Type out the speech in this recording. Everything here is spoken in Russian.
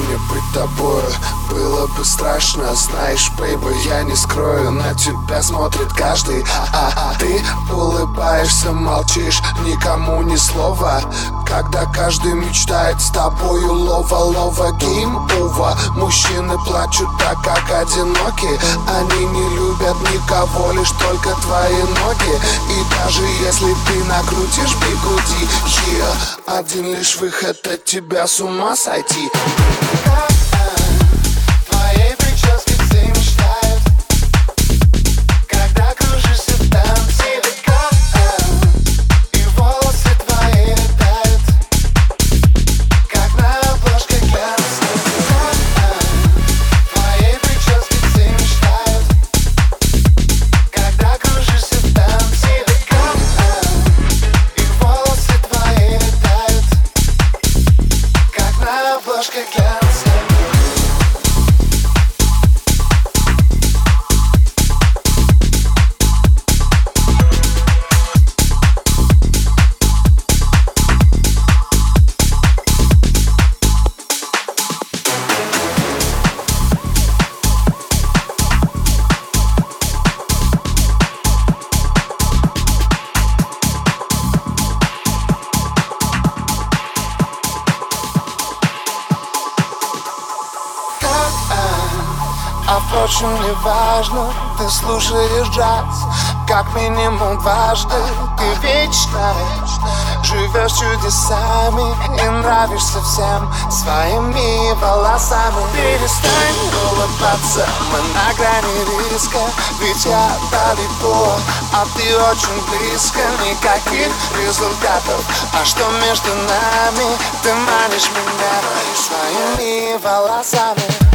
мне быть тобой было бы страшно Знаешь, бейби, я не скрою На тебя смотрит каждый. А, а Ты улыбаешься, молчишь Никому ни слова. Когда каждый мечтает с тобою Лова-лова, гейм ува Мужчины плачут так, как одиноки. Они не любят никого, лишь только твои ноги. И даже если ты накрутишь бигуди yeah, Один лишь выход от тебя с ума сойти А впрочем, не важно, ты слушаешь джаз. Как минимум дважды ты вечно Живешь чудесами и нравишься всем Своими волосами. Перестань улыбаться, мы на грани риска Ведь я далеко, а ты очень близко. Никаких результатов, а что между нами? Ты манишь меня своими волосами